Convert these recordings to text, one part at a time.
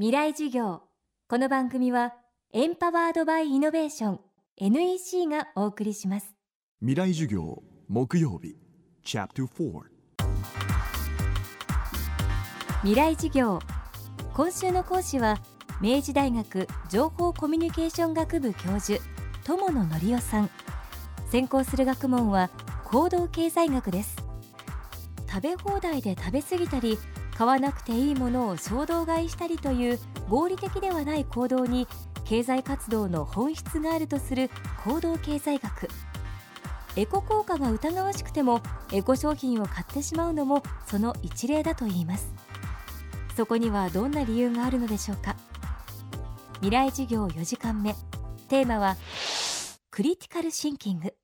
未来授業。この番組はエンパワードバイイノベーション NEC がお送りします。未来授業木曜日チャプター未来授業。今週の講師は明治大学情報コミュニケーション学部教授友野則夫さん。専攻する学問は行動経済学です。食べ放題で食べ過ぎたり買わなくていいものを衝動買いしたりという合理的ではない行動に経済活動の本質があるとする行動経済学。エコ効果が疑わしくてもエコ商品を買ってしまうのもその一例だといいます。そこにはどんな理由があるのでしょうか。未来授業4時間目。テーマはクリティカルシンキング。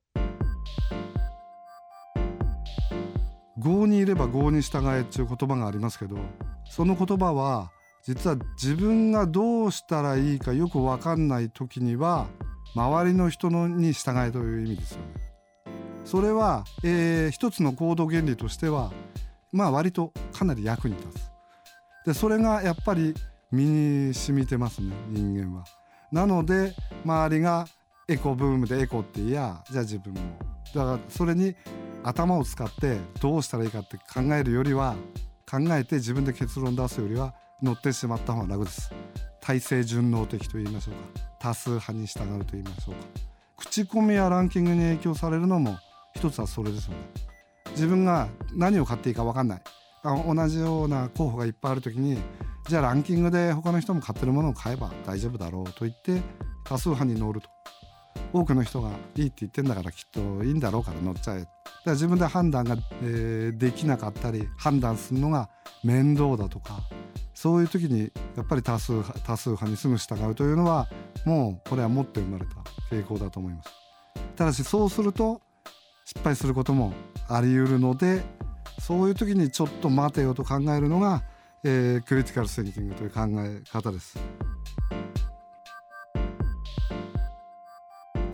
業にいれば業に従えっていう言葉がありますけどその言葉は実は自分がどうしたらいいかよく分かんない時には周りの人のに従えという意味ですよね。それは、えー、一つの行動原理としてはまあ割とかなり役に立つ。でそれがやっぱり身に染みてますね人間は。なので周りがエコブームでエコって言いやじゃあ自分も。だからそれに頭を使ってどうしたらいいかって考えるよりは考えて自分で結論出すよりは乗ってしまった方が楽です。体制順応的と言いましょうか。多数派に従うと言いましょうか。口コミやランキングに影響されるのも一つはそれですよね。自分が何を買っていいか分かんない。同じような候補がいっぱいある時にじゃあランキングで他の人も買ってるものを買えば大丈夫だろうと言って多数派に乗ると。多くの人がいいって言ってんだからきっといいんだろうから乗っちゃえだから自分で判断が、えー、できなかったり判断するのが面倒だとかそういう時にやっぱり多数多数派にすぐ従うというのはもうこれは持って生まれた傾向だと思いますただしそうすると失敗することもあり得るのでそういう時にちょっと待てよと考えるのが、えー、クリティカル・センキングという考え方です。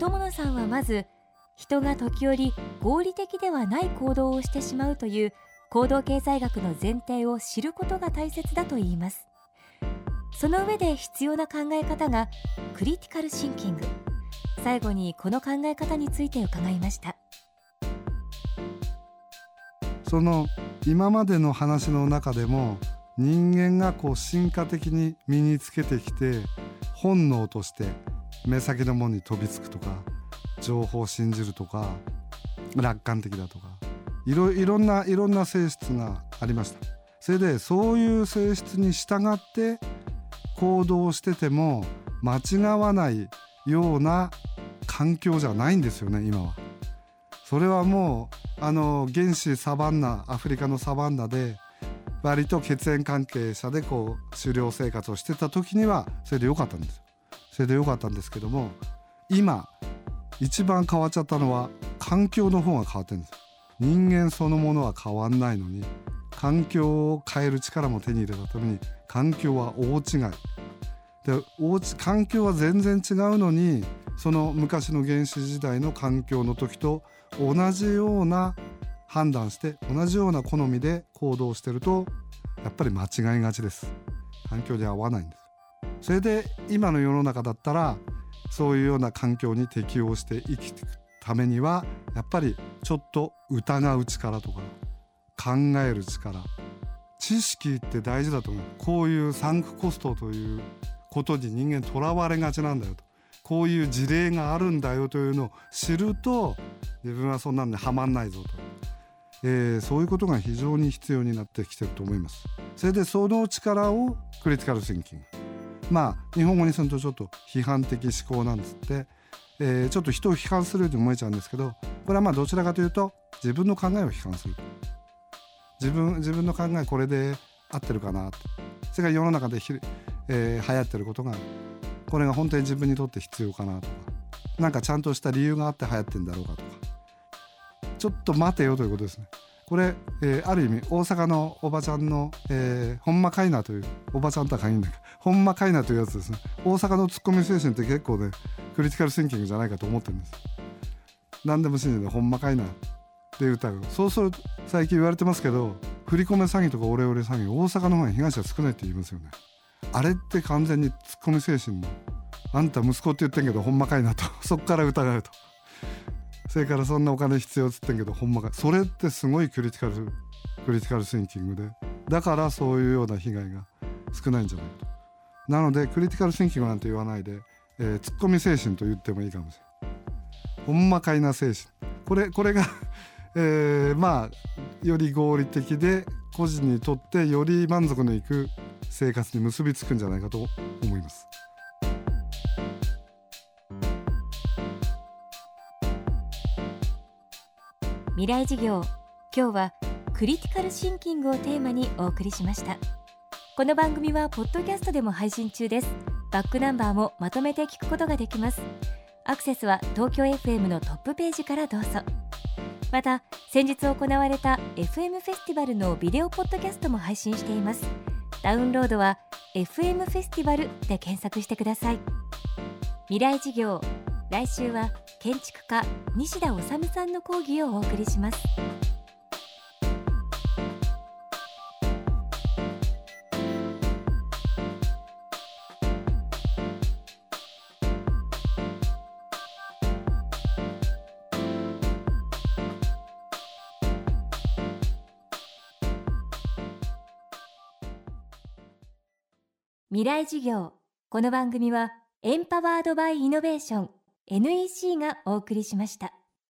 友野さんはまず人が時折合理的ではない行動をしてしまうという行動経済学の前提を知ることが大切だと言います。その上で必要な考え方がクリティカルシンキング最後にこの考え方について伺いました。その今までの話の中でも人間がこう進化的に身につけてきて本能として目先のものに飛びつくとか情報を信じるとか楽観的だとかいろいろんないろんな性質がありましたそれでそういう性質に従って行動してても間違わないような環境じゃないんですよね今は。それはもうあの原始サバンナアフリカのサバンナで割と血縁関係者でこう狩猟生活をしてた時にはそれでよかったんですよ。それでよかったんですけども今一番変わっちゃったのは環境の方が変わってるんです。人間そのものは変わんないのに環境を変える力も手に入れたために環境は大違い。で大環境は全然違うのにその昔の原始時代の環境の時と同じような判断して同じような好みで行動してるとやっぱり間違いがちです。環境に合わないんです。それで今の世の中だったらそういうような環境に適応して生きていくためにはやっぱりちょっと疑う力とか考える力知識って大事だと思う。こういうサンクコストということに人間とらわれがちなんだよと。こういう事例があるんだよというのを知ると自分はそんなんではまんないぞと、えー、そういうことが非常に必要になってきてると思います。それでその力をクリティカルシンキング。まあ日本語にするとちょっと批判的思考なんつって、えー、ちょっと人を批判するように思えちゃうんですけどこれはまあどちらかというと自分の考えを批判する。自分自分の考えこれで合ってるかなと。それから世の中でひ、えー、流行ってることがこれが本当に自分にとって必要かなとか。何かちゃんとした理由があって流行ってんだろうかとか。ちょっと待てよということですね。これ、えー、ある意味大阪のおばちゃんの、えー、ほんまかいなというおばちゃんとは限らない。ほんまかいなというやつですね。大阪のツッコミ精神って結構ねクリティカルシンキングじゃないかと思ってるんです。何でも信じてほんまかいなって歌うそうすると最近言われてますけど振り込め詐欺とかオレオレ詐欺大阪の方が被害者少ないって言いますよね。あれって完全にツッコミ精神のあんた息子って言ってんけどほんまかいなと。そっから疑うと。それからそんなお金必要っつってんけどほんまか。それってすごいクリティカルクリティカルシンキングで。だからそういうような被害が少ないんじゃない？かとなのでクリティカルシンキングなんて言わないで、えー、ツッコミ精神と言ってもいいかもしれないほんまかいな精神。これこれが えー、まあより合理的で個人にとってより満足のいく生活に結びつくんじゃないかと思います。未来事業。今日はクリティカルシンキングをテーマにお送りしました。この番組はポッドキャストでも配信中です。バックナンバーもまとめて聞くことができます。アクセスは東京 FM のトップページからどうぞ。また先日行われた FM フェスティバルのビデオポッドキャストも配信しています。ダウンロードは FM フェスティバルで検索してください。未来事業。来週は建築家西田治さんの講義をお送りします。未来事業。この番組はエンパワードバイイノベーション。NEC がお送りしました。